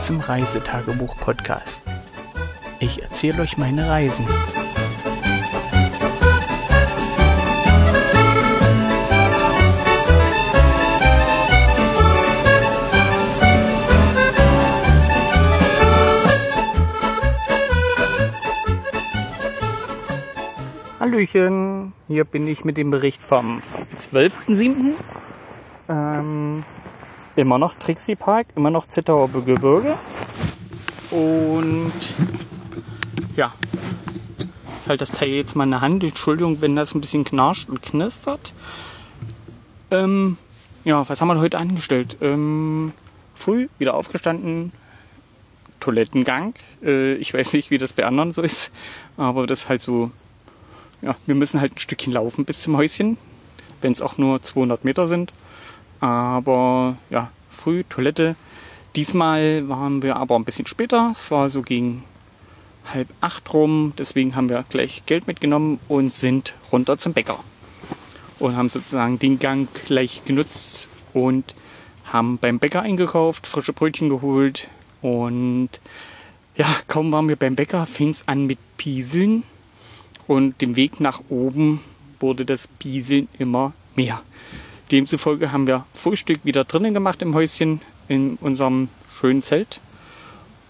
Willkommen zum Reisetagebuch-Podcast. Ich erzähle euch meine Reisen. Hallöchen, hier bin ich mit dem Bericht vom 12.07. Ähm, immer noch Trixie Park, immer noch Zittauer Gebirge. Und ja, ich halte das Teil jetzt mal in der Hand. Entschuldigung, wenn das ein bisschen knarscht und knistert. Ähm, ja, was haben wir heute angestellt? Ähm, früh wieder aufgestanden, Toilettengang. Äh, ich weiß nicht, wie das bei anderen so ist, aber das ist halt so. Ja, wir müssen halt ein Stückchen laufen bis zum Häuschen, wenn es auch nur 200 Meter sind. Aber ja, früh Toilette. Diesmal waren wir aber ein bisschen später. Es war so gegen halb acht rum. Deswegen haben wir gleich Geld mitgenommen und sind runter zum Bäcker. Und haben sozusagen den Gang gleich genutzt und haben beim Bäcker eingekauft, frische Brötchen geholt. Und ja, kaum waren wir beim Bäcker, fing es an mit Pieseln. Und dem Weg nach oben wurde das Pieseln immer mehr. Demzufolge haben wir Frühstück wieder drinnen gemacht im Häuschen, in unserem schönen Zelt.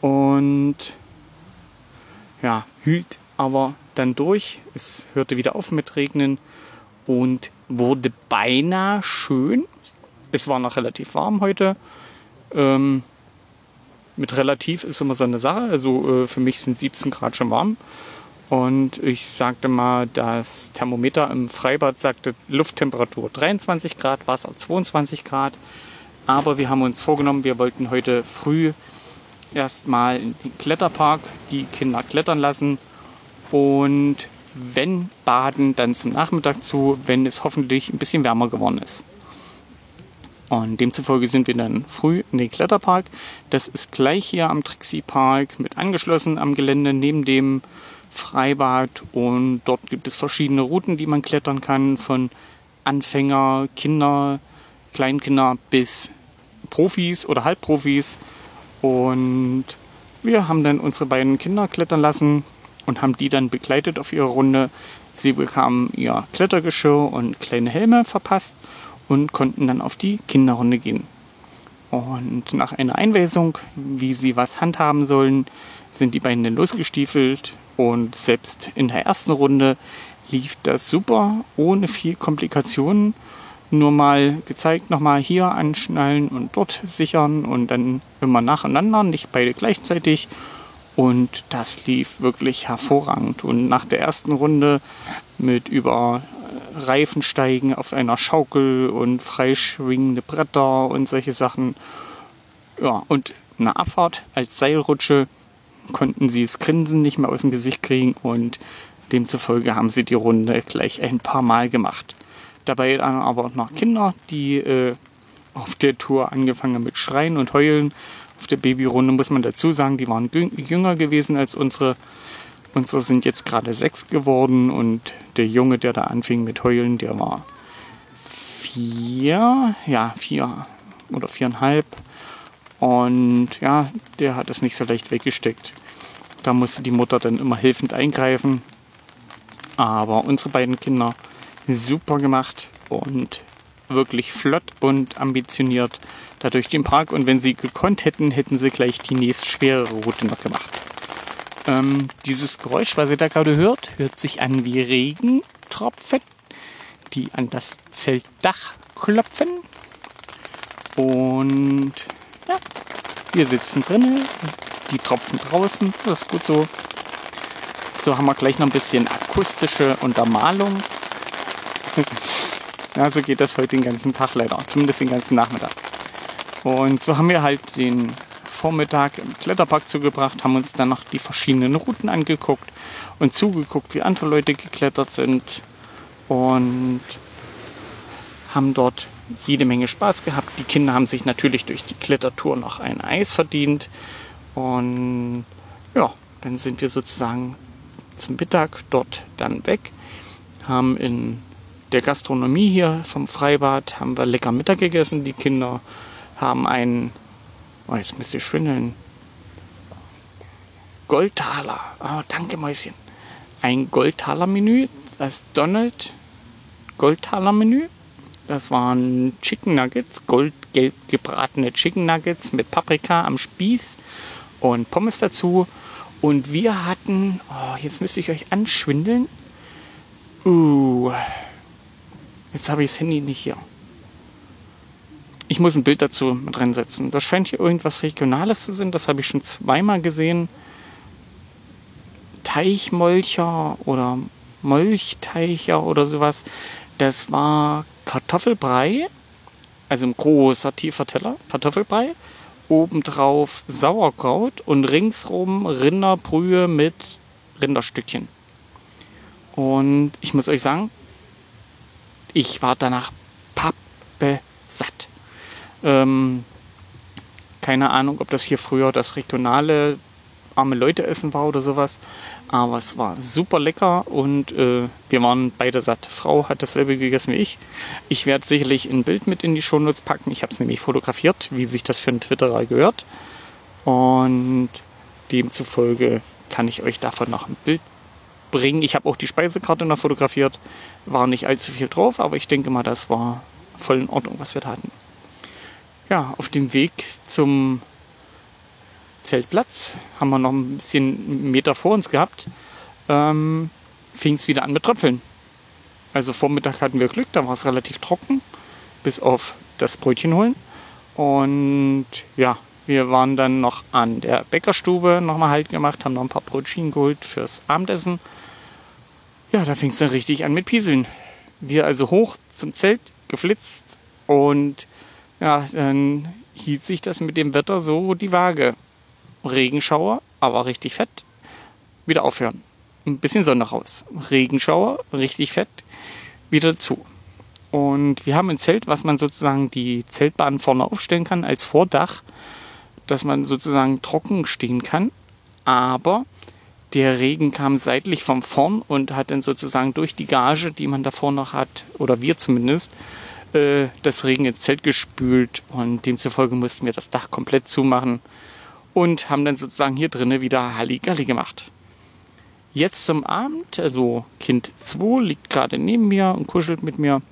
Und ja, hielt aber dann durch. Es hörte wieder auf mit Regnen und wurde beinahe schön. Es war noch relativ warm heute. Ähm, mit relativ ist immer so eine Sache. Also äh, für mich sind 17 Grad schon warm. Und ich sagte mal, das Thermometer im Freibad sagte Lufttemperatur 23 Grad, Wasser 22 Grad. Aber wir haben uns vorgenommen, wir wollten heute früh erstmal in den Kletterpark die Kinder klettern lassen. Und wenn baden, dann zum Nachmittag zu, wenn es hoffentlich ein bisschen wärmer geworden ist. Und demzufolge sind wir dann früh in den Kletterpark. Das ist gleich hier am Trixie Park mit angeschlossen am Gelände neben dem Freibad und dort gibt es verschiedene Routen, die man klettern kann, von Anfänger, Kinder, Kleinkinder bis Profis oder Halbprofis. Und wir haben dann unsere beiden Kinder klettern lassen und haben die dann begleitet auf ihre Runde. Sie bekamen ihr Klettergeschirr und kleine Helme verpasst und konnten dann auf die Kinderrunde gehen. Und nach einer Einweisung, wie sie was handhaben sollen, sind die beiden dann losgestiefelt und selbst in der ersten Runde lief das super, ohne viel Komplikationen. Nur mal gezeigt, nochmal hier anschnallen und dort sichern und dann immer nacheinander, nicht beide gleichzeitig. Und das lief wirklich hervorragend. Und nach der ersten Runde mit über Reifensteigen auf einer Schaukel und freischwingende Bretter und solche Sachen. Ja, und eine Abfahrt als Seilrutsche konnten sie das Grinsen nicht mehr aus dem Gesicht kriegen und demzufolge haben sie die Runde gleich ein paar Mal gemacht. Dabei dann aber auch noch Kinder, die äh, auf der Tour angefangen haben mit Schreien und Heulen. Auf der Babyrunde muss man dazu sagen, die waren jünger gewesen als unsere. Unsere sind jetzt gerade sechs geworden und der Junge, der da anfing mit Heulen, der war vier, ja, vier oder viereinhalb. Und ja, der hat es nicht so leicht weggesteckt. Da musste die Mutter dann immer hilfend eingreifen. Aber unsere beiden Kinder super gemacht und wirklich flott und ambitioniert da durch den Park. Und wenn sie gekonnt hätten, hätten sie gleich die nächst schwerere Route noch gemacht. Ähm, dieses Geräusch, was ihr da gerade hört, hört sich an wie Regentropfen, die an das Zeltdach klopfen. Und ja, wir sitzen drinnen, die Tropfen draußen, das ist gut so. So haben wir gleich noch ein bisschen akustische Untermalung. ja, so geht das heute den ganzen Tag leider, zumindest den ganzen Nachmittag. Und so haben wir halt den Vormittag im Kletterpark zugebracht, haben uns dann noch die verschiedenen Routen angeguckt und zugeguckt, wie andere Leute geklettert sind und haben dort jede Menge Spaß gehabt. Die Kinder haben sich natürlich durch die Klettertour noch ein Eis verdient. Und ja, dann sind wir sozusagen zum Mittag dort dann weg, haben in der Gastronomie hier vom Freibad haben wir lecker Mittag gegessen. Die Kinder haben ein Oh, jetzt müsste ich schwindeln. Goldtaler. Oh, danke, Mäuschen. Ein Goldtaler-Menü, das Donald Goldtaler-Menü. Das waren Chicken Nuggets, goldgelb gebratene Chicken Nuggets mit Paprika am Spieß und Pommes dazu. Und wir hatten, oh, jetzt müsste ich euch anschwindeln. Uh, jetzt habe ich das Handy nicht hier. Ich muss ein Bild dazu mit reinsetzen. Das scheint hier irgendwas Regionales zu sein. Das habe ich schon zweimal gesehen. Teichmolcher oder Molchteicher oder sowas. Das war Kartoffelbrei, also ein großer, tiefer Teller, Kartoffelbrei. Obendrauf Sauerkraut und ringsrum Rinderbrühe mit Rinderstückchen. Und ich muss euch sagen, ich war danach pappe satt. Ähm, keine Ahnung, ob das hier früher das regionale arme Leute essen war oder sowas. Aber es war super lecker und äh, wir waren beide satt. Frau hat dasselbe gegessen wie ich. Ich werde sicherlich ein Bild mit in die Shownotes packen. Ich habe es nämlich fotografiert, wie sich das für einen Twitterer gehört. Und demzufolge kann ich euch davon noch ein Bild bringen. Ich habe auch die Speisekarte noch fotografiert. War nicht allzu viel drauf, aber ich denke mal, das war voll in Ordnung, was wir da hatten. Ja, auf dem Weg zum Zeltplatz, haben wir noch ein bisschen Meter vor uns gehabt, ähm, fing es wieder an mit Tröpfeln. Also Vormittag hatten wir Glück, da war es relativ trocken, bis auf das Brötchen holen. Und ja, wir waren dann noch an der Bäckerstube nochmal Halt gemacht, haben noch ein paar Brötchen geholt fürs Abendessen. Ja, da fing es dann richtig an mit Pieseln. Wir also hoch zum Zelt geflitzt und ja, dann hielt sich das mit dem Wetter so die Waage. Regenschauer, aber richtig fett. Wieder aufhören. Ein bisschen Sonne raus. Regenschauer, richtig fett. Wieder zu. Und wir haben ein Zelt, was man sozusagen die Zeltbahn vorne aufstellen kann als Vordach, dass man sozusagen trocken stehen kann. Aber der Regen kam seitlich von vorn und hat dann sozusagen durch die Gage, die man davor noch hat, oder wir zumindest, äh, das Regen ins Zelt gespült und demzufolge mussten wir das Dach komplett zumachen und haben dann sozusagen hier drinnen wieder Halligalli gemacht. Jetzt zum Abend, also Kind 2 liegt gerade neben mir und kuschelt mit mir,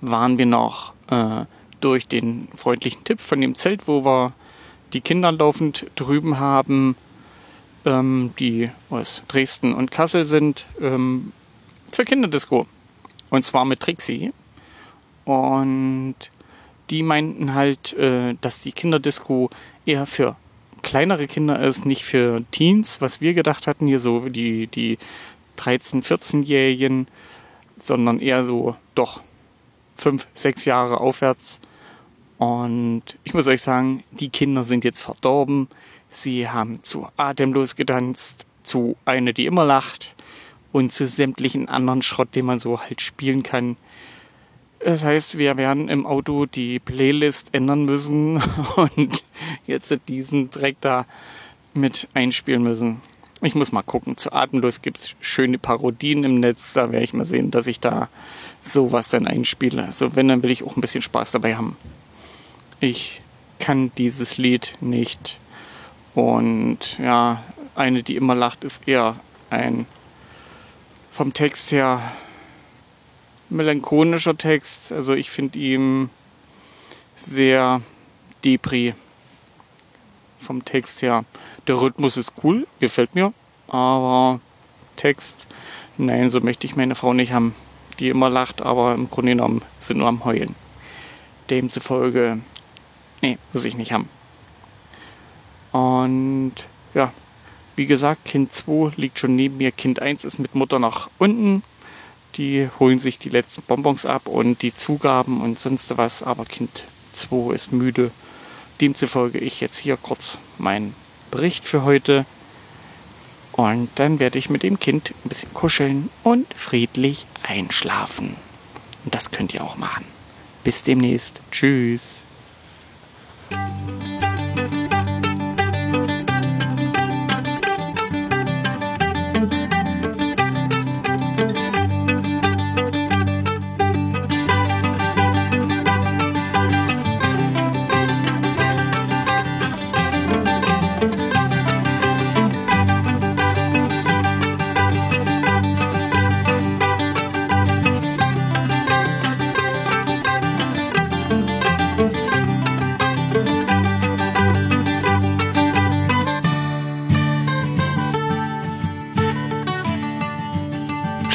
waren wir noch äh, durch den freundlichen Tipp von dem Zelt, wo wir die Kinder laufend drüben haben, ähm, die aus Dresden und Kassel sind, ähm, zur Kinderdisco. Und zwar mit Trixie. Und die meinten halt, äh, dass die Kinderdisco eher für kleinere Kinder ist, nicht für Teens, was wir gedacht hatten, hier so die, die 13-, 14-Jährigen, sondern eher so doch fünf, sechs Jahre aufwärts. Und ich muss euch sagen, die Kinder sind jetzt verdorben. Sie haben zu Atemlos getanzt, zu Eine, die immer lacht und zu sämtlichen anderen Schrott, den man so halt spielen kann. Das heißt, wir werden im Auto die Playlist ändern müssen und jetzt diesen Dreck da mit einspielen müssen. Ich muss mal gucken. Zu Atemlos gibt es schöne Parodien im Netz. Da werde ich mal sehen, dass ich da sowas dann einspiele. Also wenn, dann will ich auch ein bisschen Spaß dabei haben. Ich kann dieses Lied nicht. Und ja, eine, die immer lacht, ist eher ein vom Text her melancholischer Text. Also ich finde ihn sehr depri vom Text her. Der Rhythmus ist cool, gefällt mir, aber Text, nein, so möchte ich meine Frau nicht haben, die immer lacht, aber im Grunde genommen sind nur am Heulen. Demzufolge, nee, muss ich nicht haben. Und ja, wie gesagt, Kind 2 liegt schon neben mir, Kind 1 ist mit Mutter nach unten die holen sich die letzten Bonbons ab und die Zugaben und sonst was. Aber Kind 2 ist müde. Demzufolge ich jetzt hier kurz meinen Bericht für heute. Und dann werde ich mit dem Kind ein bisschen kuscheln und friedlich einschlafen. Und das könnt ihr auch machen. Bis demnächst. Tschüss.